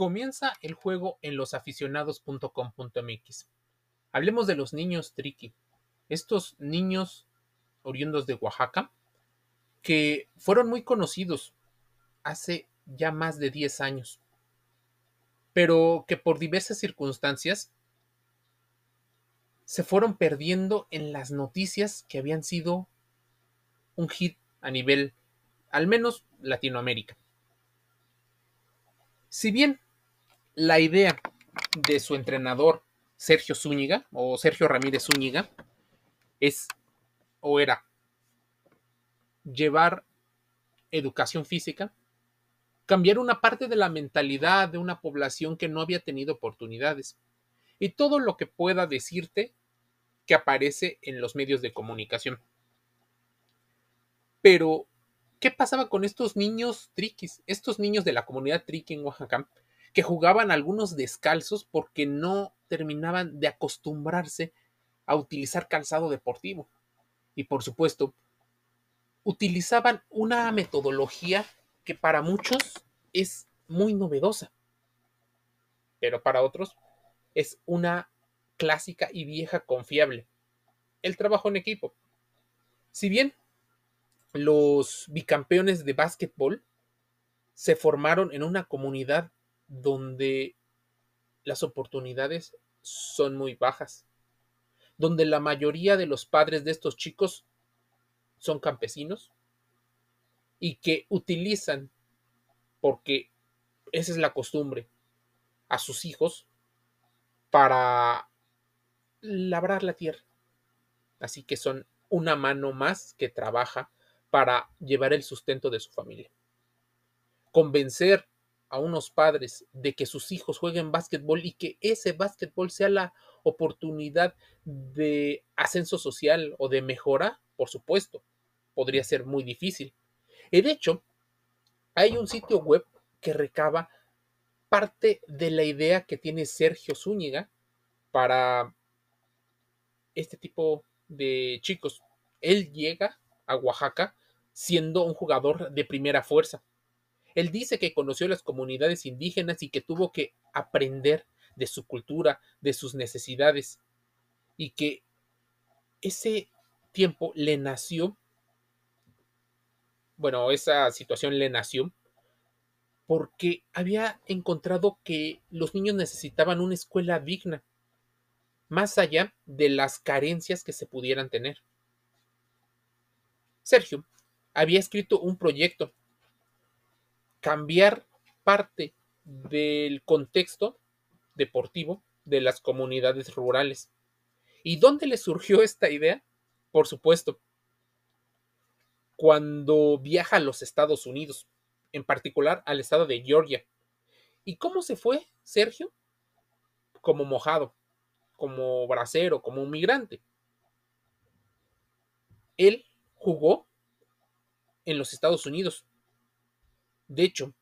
Comienza el juego en losaficionados.com.mx. Hablemos de los niños tricky. Estos niños oriundos de Oaxaca que fueron muy conocidos hace ya más de 10 años, pero que por diversas circunstancias se fueron perdiendo en las noticias que habían sido un hit a nivel, al menos Latinoamérica. Si bien la idea de su entrenador Sergio Zúñiga o Sergio Ramírez Zúñiga es o era llevar educación física, cambiar una parte de la mentalidad de una población que no había tenido oportunidades y todo lo que pueda decirte que aparece en los medios de comunicación. Pero, ¿qué pasaba con estos niños triquis? Estos niños de la comunidad triqui en Oaxaca, que jugaban algunos descalzos porque no terminaban de acostumbrarse a utilizar calzado deportivo. Y por supuesto, utilizaban una metodología que para muchos es muy novedosa, pero para otros es una clásica y vieja confiable. El trabajo en equipo. Si bien los bicampeones de básquetbol se formaron en una comunidad donde las oportunidades son muy bajas, donde la mayoría de los padres de estos chicos son campesinos y que utilizan, porque esa es la costumbre, a sus hijos para labrar la tierra. Así que son una mano más que trabaja para llevar el sustento de su familia. Convencer a unos padres de que sus hijos jueguen básquetbol y que ese básquetbol sea la oportunidad de ascenso social o de mejora, por supuesto, podría ser muy difícil. Y de hecho, hay un sitio web que recaba parte de la idea que tiene Sergio Zúñiga para este tipo de chicos. Él llega a Oaxaca siendo un jugador de primera fuerza. Él dice que conoció las comunidades indígenas y que tuvo que aprender de su cultura, de sus necesidades, y que ese tiempo le nació, bueno, esa situación le nació porque había encontrado que los niños necesitaban una escuela digna, más allá de las carencias que se pudieran tener. Sergio había escrito un proyecto, cambiar parte del contexto deportivo de las comunidades rurales. ¿Y dónde le surgió esta idea? Por supuesto, cuando viaja a los Estados Unidos, en particular al estado de Georgia. ¿Y cómo se fue Sergio? Como mojado, como bracero, como un migrante. Él jugó en los Estados Unidos. De hecho,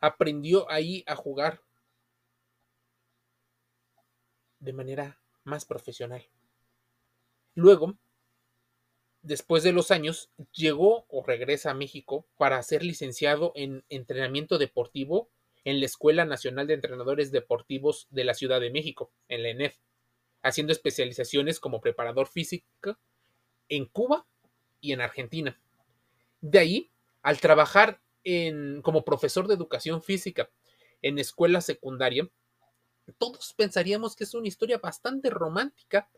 aprendió ahí a jugar de manera más profesional. Luego, después de los años, llegó o regresa a México para ser licenciado en entrenamiento deportivo en la Escuela Nacional de Entrenadores Deportivos de la Ciudad de México, en la ENEF, haciendo especializaciones como preparador físico en Cuba y en Argentina. De ahí, al trabajar como profesor de educación física en escuela secundaria, todos pensaríamos que es una historia bastante romántica,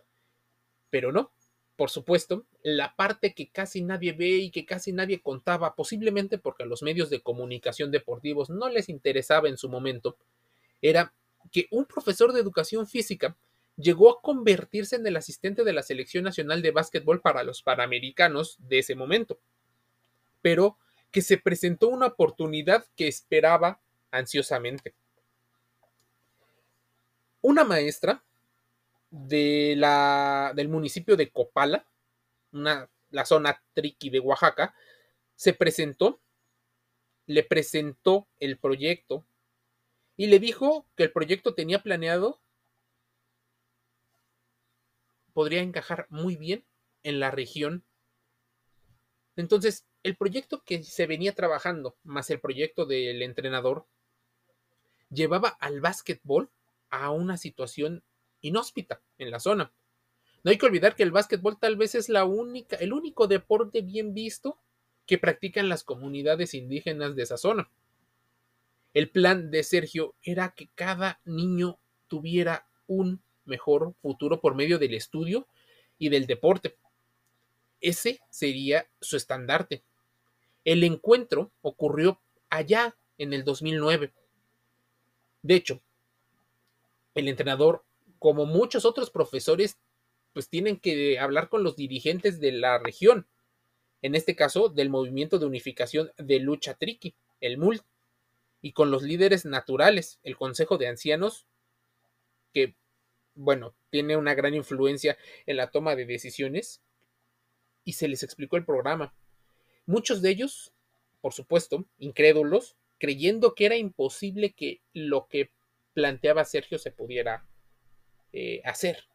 pero no. Por supuesto, la parte que casi nadie ve y que casi nadie contaba, posiblemente porque a los medios de comunicación deportivos no les interesaba en su momento, era que un profesor de educación física llegó a convertirse en el asistente de la Selección Nacional de Básquetbol para los Panamericanos de ese momento, pero que se presentó una oportunidad que esperaba ansiosamente una maestra de la, del municipio de Copala, una, la zona triqui de Oaxaca, se presentó, le presentó el proyecto y le dijo que el proyecto tenía planeado, podría encajar muy bien en la región. Entonces, el proyecto que se venía trabajando, más el proyecto del entrenador, llevaba al básquetbol a una situación inhóspita en la zona. No hay que olvidar que el básquetbol tal vez es la única, el único deporte bien visto que practican las comunidades indígenas de esa zona. El plan de Sergio era que cada niño tuviera un mejor futuro por medio del estudio y del deporte. Ese sería su estandarte. El encuentro ocurrió allá en el 2009. De hecho, el entrenador, como muchos otros profesores, pues tienen que hablar con los dirigentes de la región, en este caso del movimiento de unificación de lucha triqui, el MUL, y con los líderes naturales, el Consejo de Ancianos, que, bueno, tiene una gran influencia en la toma de decisiones, y se les explicó el programa. Muchos de ellos, por supuesto, incrédulos, creyendo que era imposible que lo que planteaba Sergio se pudiera eh, hacer.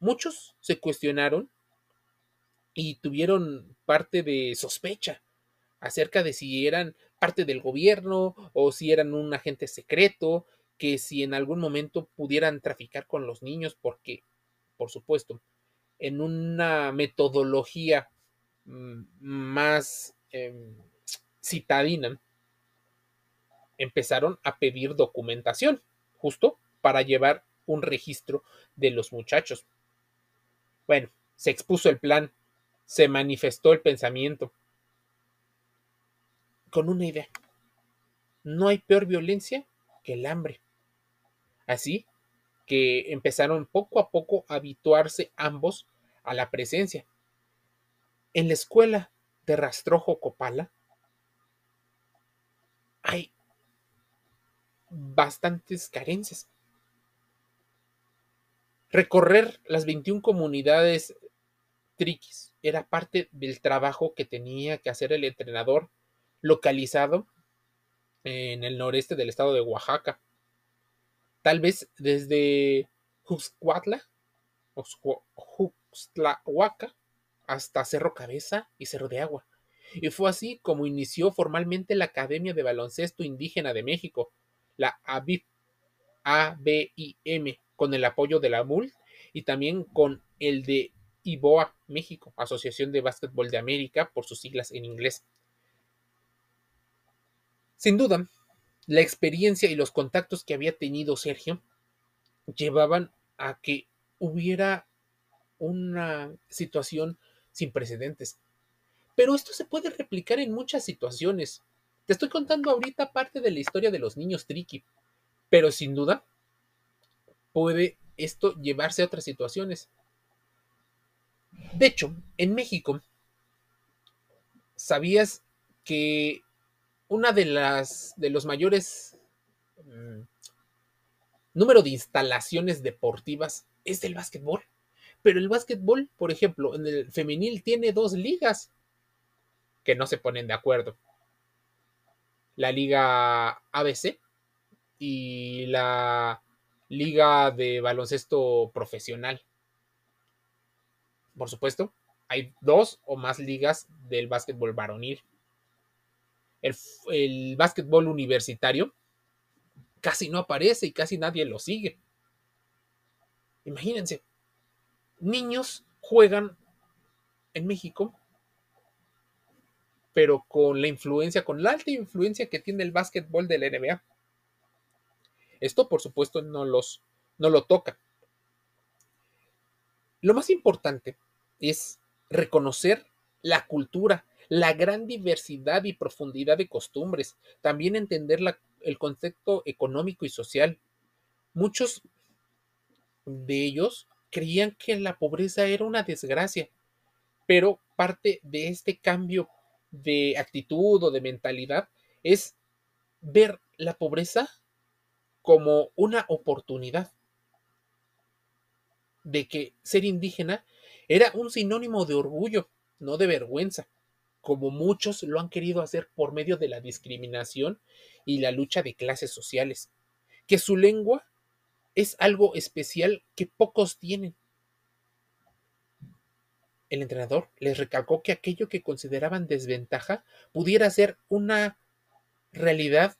Muchos se cuestionaron y tuvieron parte de sospecha acerca de si eran parte del gobierno o si eran un agente secreto, que si en algún momento pudieran traficar con los niños, porque, por supuesto, en una metodología más em, citadina, empezaron a pedir documentación, justo para llevar un registro de los muchachos. Bueno, se expuso el plan, se manifestó el pensamiento, con una idea. No hay peor violencia que el hambre. Así que empezaron poco a poco a habituarse ambos a la presencia. En la escuela de Rastrojo Copala hay bastantes carencias. Recorrer las 21 comunidades triquis era parte del trabajo que tenía que hacer el entrenador localizado en el noreste del estado de Oaxaca. Tal vez desde Juxcuatla, Juxtlahuaca, hasta Cerro Cabeza y Cerro de Agua. Y fue así como inició formalmente la Academia de Baloncesto Indígena de México, la ABIM, con el apoyo de la MUL y también con el de IBOA México, Asociación de Básquetbol de América, por sus siglas en inglés. Sin duda, la experiencia y los contactos que había tenido Sergio llevaban a que hubiera una situación sin precedentes. Pero esto se puede replicar en muchas situaciones. Te estoy contando ahorita parte de la historia de los niños tricky, pero sin duda puede esto llevarse a otras situaciones. De hecho, en México, ¿sabías que una de las de los mayores mm, número de instalaciones deportivas es del básquetbol. Pero el básquetbol, por ejemplo, en el femenil tiene dos ligas que no se ponen de acuerdo. La liga ABC y la liga de baloncesto profesional. Por supuesto, hay dos o más ligas del básquetbol varonil el, básquetbol universitario casi no aparece y casi nadie lo sigue. Imagínense, niños juegan en México, pero con la influencia, con la alta influencia que tiene el básquetbol de la NBA. Esto, por supuesto, no, los, no lo toca. Lo más importante es reconocer la cultura la gran diversidad y profundidad de costumbres, también entender el concepto económico y social. Muchos de ellos creían que la pobreza era una desgracia, pero parte de este cambio de actitud o de mentalidad es ver la pobreza como una oportunidad de que ser indígena era un sinónimo de orgullo, no de vergüenza como muchos lo han querido hacer por medio de la discriminación y la lucha de clases sociales, que su lengua es algo especial que pocos tienen. El entrenador les recalcó que aquello que consideraban desventaja pudiera ser una realidad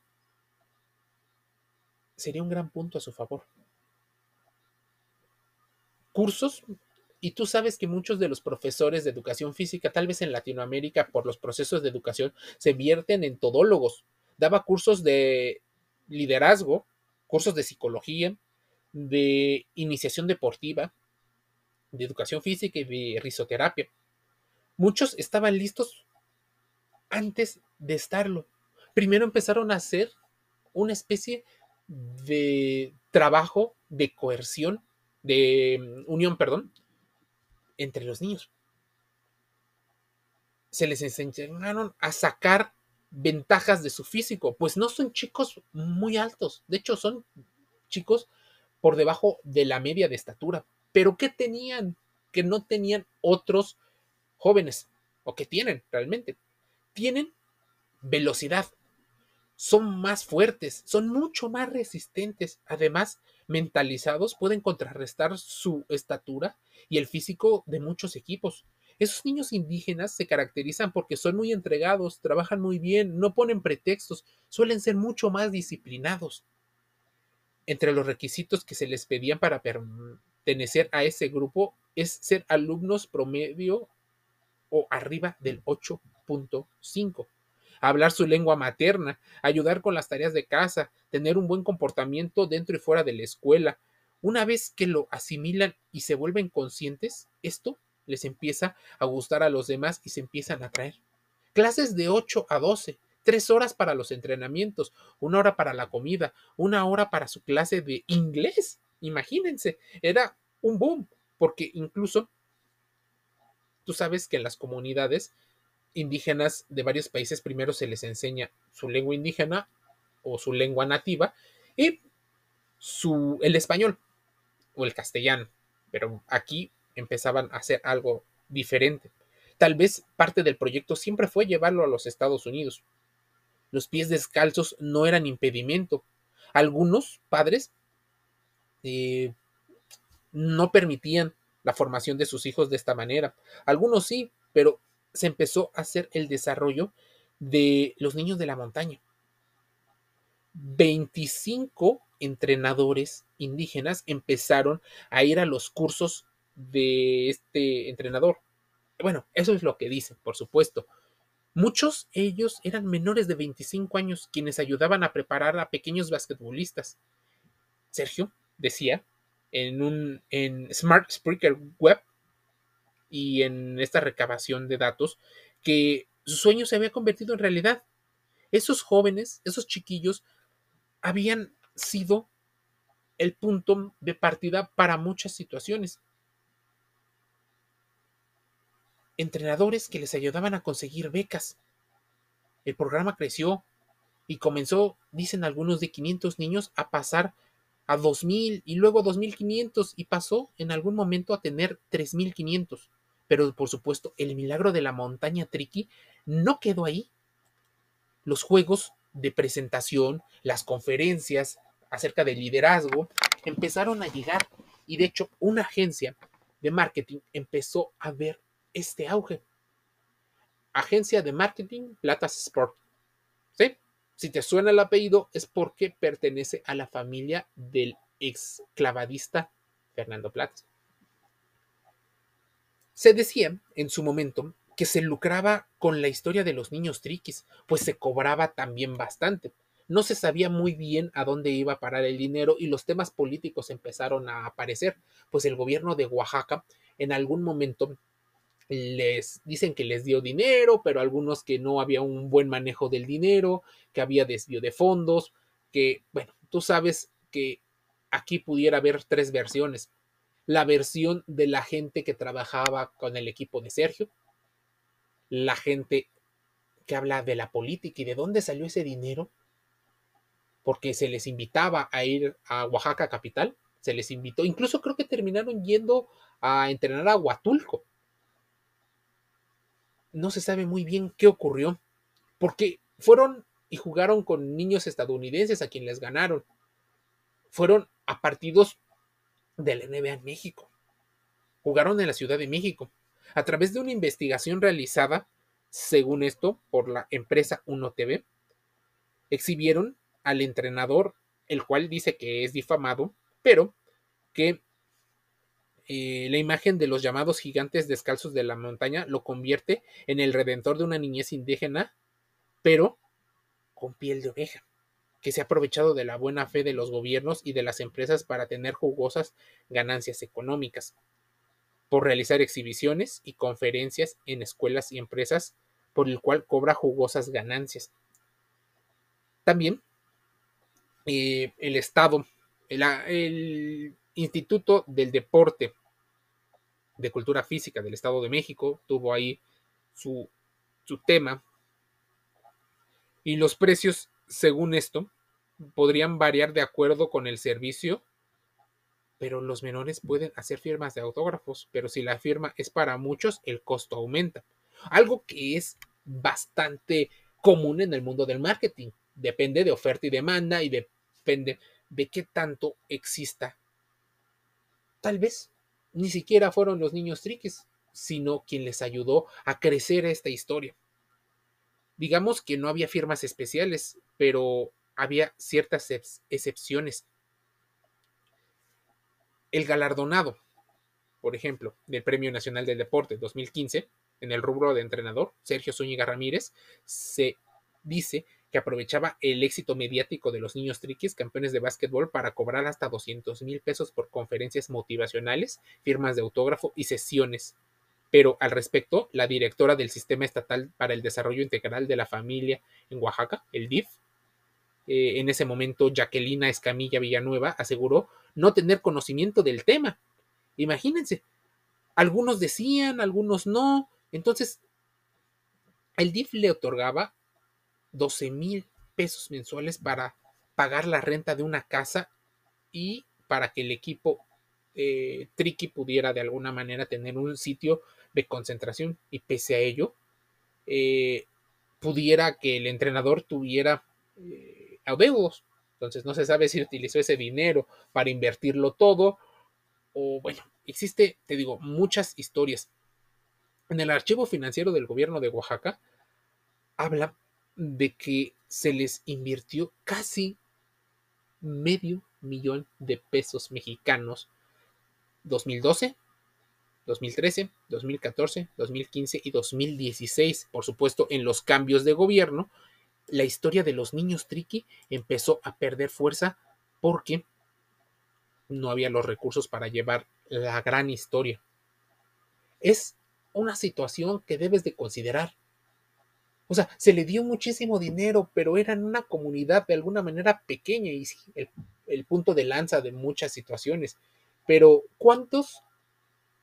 sería un gran punto a su favor. Cursos, y tú sabes que muchos de los profesores de educación física, tal vez en Latinoamérica, por los procesos de educación, se vierten en todólogos. Daba cursos de liderazgo, cursos de psicología, de iniciación deportiva, de educación física y de risoterapia. Muchos estaban listos antes de estarlo. Primero empezaron a hacer una especie de trabajo de coerción, de mm, unión, perdón, entre los niños. Se les enseñaron a sacar ventajas de su físico, pues no son chicos muy altos, de hecho son chicos por debajo de la media de estatura. Pero ¿qué tenían que no tenían otros jóvenes? ¿O que tienen realmente? Tienen velocidad, son más fuertes, son mucho más resistentes. Además, mentalizados pueden contrarrestar su estatura y el físico de muchos equipos. Esos niños indígenas se caracterizan porque son muy entregados, trabajan muy bien, no ponen pretextos, suelen ser mucho más disciplinados. Entre los requisitos que se les pedían para pertenecer a ese grupo es ser alumnos promedio o arriba del 8.5 hablar su lengua materna, ayudar con las tareas de casa, tener un buen comportamiento dentro y fuera de la escuela. Una vez que lo asimilan y se vuelven conscientes, esto les empieza a gustar a los demás y se empiezan a atraer. Clases de 8 a 12, tres horas para los entrenamientos, una hora para la comida, una hora para su clase de inglés. Imagínense, era un boom, porque incluso tú sabes que en las comunidades indígenas de varios países primero se les enseña su lengua indígena o su lengua nativa y su, el español o el castellano. Pero aquí empezaban a hacer algo diferente. Tal vez parte del proyecto siempre fue llevarlo a los Estados Unidos. Los pies descalzos no eran impedimento. Algunos padres eh, no permitían la formación de sus hijos de esta manera. Algunos sí, pero se empezó a hacer el desarrollo de los niños de la montaña. 25 entrenadores indígenas empezaron a ir a los cursos de este entrenador. Bueno, eso es lo que dicen, por supuesto. Muchos ellos eran menores de 25 años quienes ayudaban a preparar a pequeños basquetbolistas. Sergio decía en un en Smart Spreaker Web y en esta recabación de datos que su sueño se había convertido en realidad. Esos jóvenes, esos chiquillos, habían sido el punto de partida para muchas situaciones. Entrenadores que les ayudaban a conseguir becas. El programa creció y comenzó, dicen algunos, de 500 niños a pasar a 2.000 y luego 2.500 y pasó en algún momento a tener 3.500. Pero por supuesto, el milagro de la montaña Triqui no quedó ahí. Los juegos de presentación, las conferencias acerca del liderazgo empezaron a llegar y de hecho una agencia de marketing empezó a ver este auge. Agencia de marketing Platas Sport. ¿Sí? Si te suena el apellido es porque pertenece a la familia del ex clavadista Fernando Platas. Se decía en su momento que se lucraba con la historia de los niños triquis, pues se cobraba también bastante. No se sabía muy bien a dónde iba a parar el dinero y los temas políticos empezaron a aparecer, pues el gobierno de Oaxaca en algún momento les dicen que les dio dinero, pero algunos que no había un buen manejo del dinero, que había desvío de fondos, que, bueno, tú sabes que aquí pudiera haber tres versiones la versión de la gente que trabajaba con el equipo de Sergio, la gente que habla de la política y de dónde salió ese dinero, porque se les invitaba a ir a Oaxaca capital, se les invitó, incluso creo que terminaron yendo a entrenar a Huatulco. No se sabe muy bien qué ocurrió, porque fueron y jugaron con niños estadounidenses a quienes les ganaron. Fueron a partidos del NBA en México. Jugaron en la Ciudad de México. A través de una investigación realizada, según esto, por la empresa 1TV, exhibieron al entrenador el cual dice que es difamado, pero que eh, la imagen de los llamados gigantes descalzos de la montaña lo convierte en el redentor de una niñez indígena, pero con piel de oveja, que se ha aprovechado de la buena fe de los gobiernos y de las empresas para tener jugosas ganancias económicas, por realizar exhibiciones y conferencias en escuelas y empresas, por el cual cobra jugosas ganancias. También eh, el Estado, el Instituto del Deporte de Cultura Física del Estado de México tuvo ahí su, tema. Y los precios, según esto, podrían variar de acuerdo con el servicio, pero los menores pueden hacer firmas de autógrafos, pero si la firma es para muchos, el costo aumenta. Algo que es bastante común en el mundo del marketing. Depende de oferta y demanda y depende de qué tanto exista Tal vez ni siquiera fueron los niños triquis, sino quien les ayudó a crecer esta historia. Digamos que no había firmas especiales, pero había ciertas excepciones. El galardonado, por ejemplo, del Premio Nacional del Deporte 2015, en el rubro de entrenador, Sergio Zúñiga Ramírez, se dice que aprovechaba el éxito mediático de los niños triquis, campeones de básquetbol, para cobrar hasta 200 mil pesos por conferencias motivacionales, firmas de autógrafo y sesiones. Pero al respecto, la directora del Sistema Estatal para el Desarrollo Integral de la Familia en Oaxaca, el DIF, eh, en ese momento Jacquelina Escamilla Villanueva, aseguró no tener conocimiento del tema. Imagínense, algunos decían, algunos no. Entonces, el DIF le otorgaba 12 mil pesos mensuales para pagar la renta de una casa y para que el equipo eh, Tricky pudiera de alguna manera tener un sitio de concentración y pese a ello eh, pudiera que el entrenador tuviera eh, adeudos. Entonces no se sabe si utilizó ese dinero para invertirlo todo o bueno, existe, te digo, muchas historias. En el archivo financiero del gobierno de Oaxaca habla de que se les invirtió casi medio millón de pesos mexicanos 2012, 2013, 2014, 2015 y 2016. Por supuesto, en los cambios de gobierno, la historia de los niños triqui empezó a perder fuerza porque no había los recursos para llevar la gran historia. Es una situación que debes de considerar. O sea, se le dio muchísimo dinero, pero era en una comunidad de alguna manera pequeña y el, el punto de lanza de muchas situaciones. Pero ¿cuántos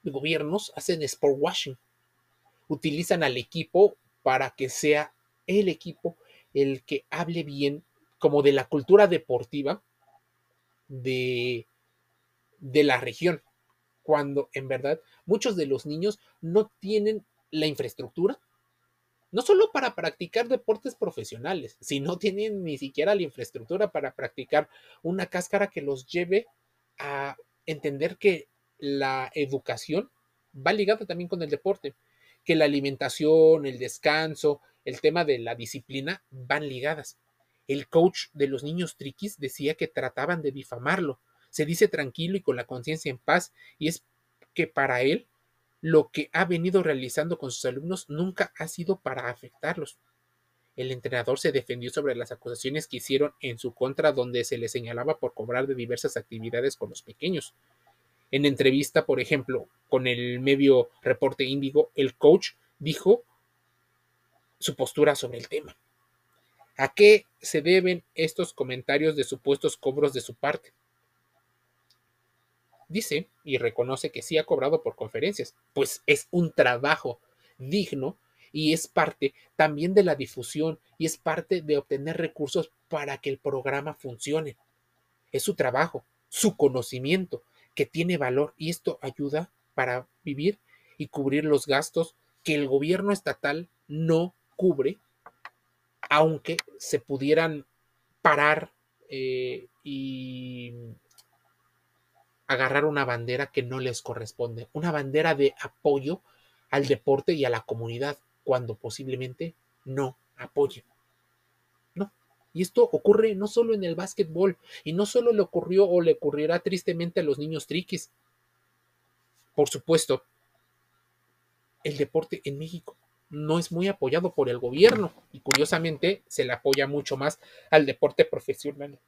gobiernos hacen sport washing? Utilizan al equipo para que sea el equipo el que hable bien como de la cultura deportiva de, de la región, cuando en verdad muchos de los niños no tienen la infraestructura, no solo para practicar deportes profesionales, sino tienen ni siquiera la infraestructura para practicar una cáscara que los lleve a entender que la educación va ligada también con el deporte, que la alimentación, el descanso, el tema de la disciplina van ligadas. El coach de los niños triquis decía que trataban de difamarlo. Se dice tranquilo y con la conciencia en paz, y es que para él lo que ha venido realizando con sus alumnos nunca ha sido para afectarlos. El entrenador se defendió sobre las acusaciones que hicieron en su contra donde se le señalaba por cobrar de diversas actividades con los pequeños. En entrevista, por ejemplo, con el medio Reporte Índigo, el coach dijo su postura sobre el tema. ¿A qué se deben estos comentarios de supuestos cobros de su parte? Dice y reconoce que sí ha cobrado por conferencias, pues es un trabajo digno y es parte también de la difusión y es parte de obtener recursos para que el programa funcione. Es su trabajo, su conocimiento, que tiene valor y esto ayuda para vivir y cubrir los gastos que el gobierno estatal no cubre, aunque se pudieran parar eh, y agarrar una bandera que no les corresponde, una bandera de apoyo al deporte y a la comunidad, cuando posiblemente no apoyen. No, Y esto ocurre no solo en el básquetbol, y no solo le ocurrió o le ocurrirá tristemente a los niños triquis. Por supuesto, el deporte en México no es muy apoyado por el gobierno y curiosamente se le apoya mucho más al deporte profesional.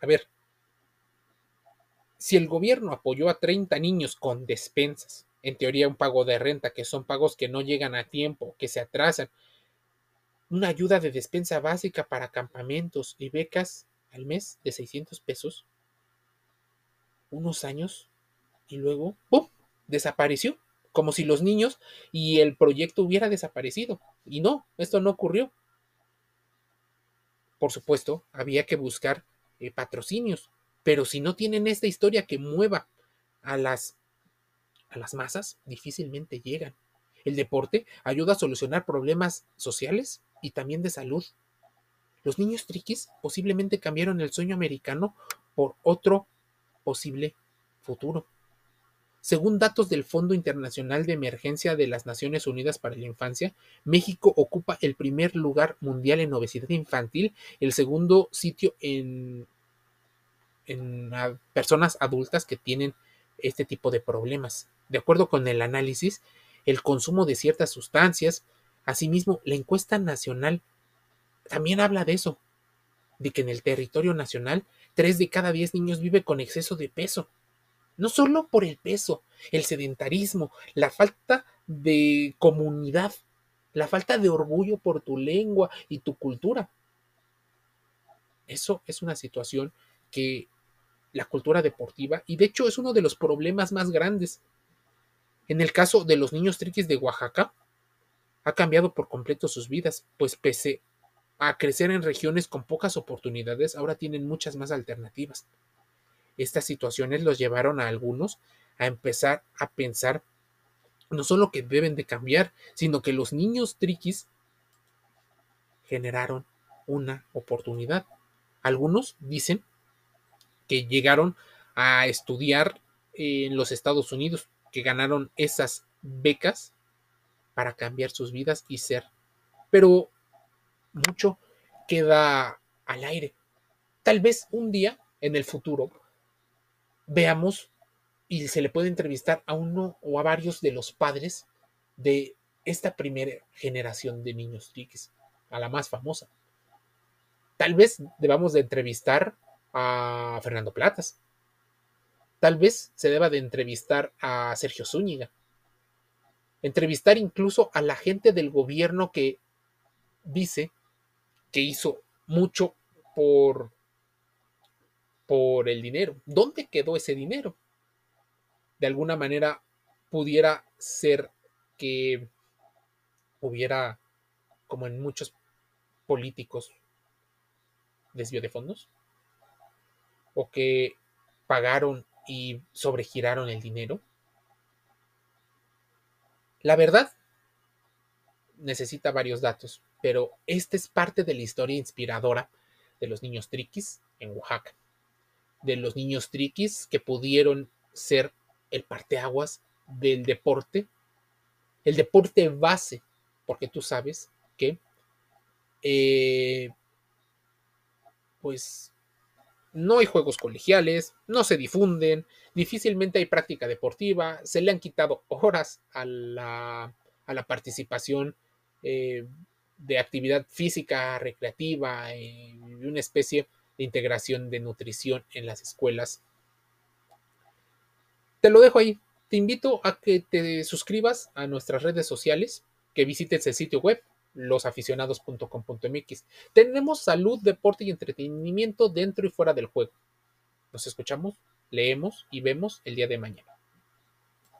A ver, si el gobierno apoyó a 30 niños con despensas, en teoría un pago de renta, que son pagos que no llegan a tiempo, que se atrasan, una ayuda de despensa básica para campamentos y becas al mes de 600 pesos, unos años, y luego, ¡pum!, desapareció, como si los niños y el proyecto hubiera desaparecido. Y no, esto no ocurrió. Por supuesto, había que buscar eh, patrocinios, pero si no tienen esta historia que mueva a las, a las masas, difícilmente llegan. El deporte ayuda a solucionar problemas sociales y también de salud. Los niños triquis posiblemente cambiaron el sueño americano por otro posible futuro. Según datos del Fondo Internacional de Emergencia de las Naciones Unidas para la Infancia, México ocupa el primer lugar mundial en obesidad infantil, el segundo sitio en, en personas adultas que tienen este tipo de problemas. De acuerdo con el análisis, el consumo de ciertas sustancias, asimismo, la encuesta nacional también habla de eso, de que en el territorio nacional, tres de cada diez niños vive con exceso de peso no solo por el peso, el sedentarismo, la falta de comunidad, la falta de orgullo por tu lengua y tu cultura. Eso es una situación que la cultura deportiva, y de hecho es uno de los problemas más grandes. En el caso de los niños triquis de Oaxaca, ha cambiado por completo sus vidas, pues pese a crecer en regiones con pocas oportunidades, ahora tienen muchas más alternativas. Estas situaciones los llevaron a algunos a empezar a pensar no solo que deben de cambiar, sino que los niños triquis generaron una oportunidad. Algunos dicen que llegaron a estudiar en los Estados Unidos, que ganaron esas becas para cambiar sus vidas y ser. Pero mucho queda al aire. Tal vez un día en el futuro veamos y se le puede entrevistar a uno o a varios de los padres de esta primera generación de niños triquis, a la más famosa. Tal vez debamos de entrevistar a Fernando Platas. Tal vez se deba de entrevistar a Sergio Zúñiga. Entrevistar incluso a la gente del gobierno que dice que hizo mucho por por el dinero. ¿Dónde quedó ese dinero? De alguna manera pudiera ser que hubiera, como en muchos políticos, desvío de fondos, o que pagaron y sobregiraron el dinero. La verdad necesita varios datos, pero esta es parte de la historia inspiradora de los niños triquis en Oaxaca de los niños triquis que pudieron ser el parteaguas del deporte, el deporte base, porque tú sabes que, eh, pues, no hay juegos colegiales, no se difunden, difícilmente hay práctica deportiva, se le han quitado horas a la, participación eh, de actividad física, recreativa, y una especie de integración de nutrición en las escuelas. Te lo dejo ahí. Te invito a que te suscribas a nuestras redes sociales, que visites el sitio web losaficionados.com.mx. Tenemos salud, deporte y entretenimiento dentro y fuera del juego. Nos escuchamos, leemos y vemos el día de mañana.